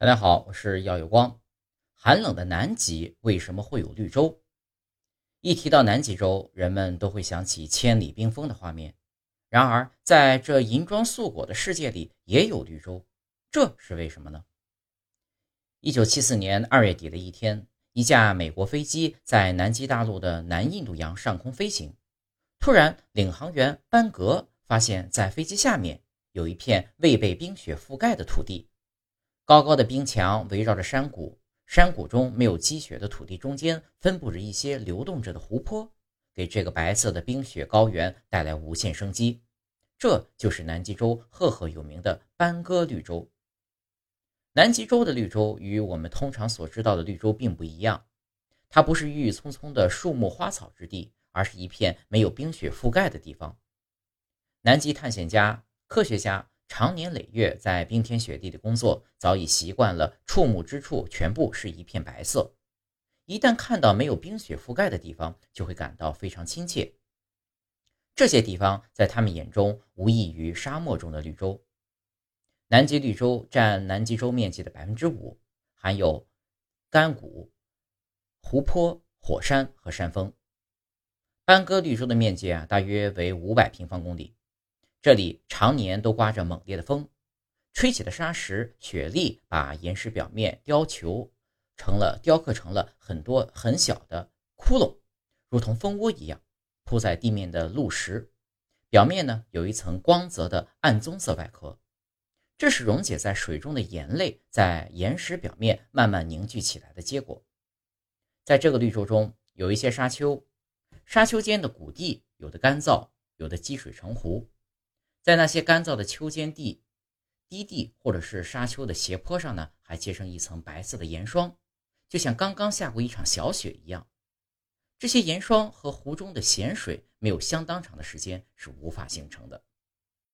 大家好，我是耀有光。寒冷的南极为什么会有绿洲？一提到南极洲，人们都会想起千里冰封的画面。然而，在这银装素裹的世界里，也有绿洲，这是为什么呢？一九七四年二月底的一天，一架美国飞机在南极大陆的南印度洋上空飞行，突然，领航员班格发现，在飞机下面有一片未被冰雪覆盖的土地。高高的冰墙围绕着山谷，山谷中没有积雪的土地中间分布着一些流动着的湖泊，给这个白色的冰雪高原带来无限生机。这就是南极洲赫赫有名的班戈绿洲。南极洲的绿洲与我们通常所知道的绿洲并不一样，它不是郁郁葱葱的树木花草之地，而是一片没有冰雪覆盖的地方。南极探险家、科学家。常年累月在冰天雪地的工作，早已习惯了触目之处全部是一片白色。一旦看到没有冰雪覆盖的地方，就会感到非常亲切。这些地方在他们眼中无异于沙漠中的绿洲。南极绿洲占南极洲面积的百分之五，含有干谷、湖泊、火山和山峰。班戈绿洲的面积啊，大约为五百平方公里。这里常年都刮着猛烈的风，吹起的沙石、雪粒把岩石表面雕球成了雕刻成了很多很小的窟窿，如同蜂窝一样铺在地面的路石表面呢，有一层光泽的暗棕色外壳，这是溶解在水中的盐类在岩石表面慢慢凝聚起来的结果。在这个绿洲中有一些沙丘，沙丘间的谷地有的干燥，有的积水成湖。在那些干燥的秋间地、低地或者是沙丘的斜坡上呢，还结成一层白色的盐霜，就像刚刚下过一场小雪一样。这些盐霜和湖中的咸水没有相当长的时间是无法形成的。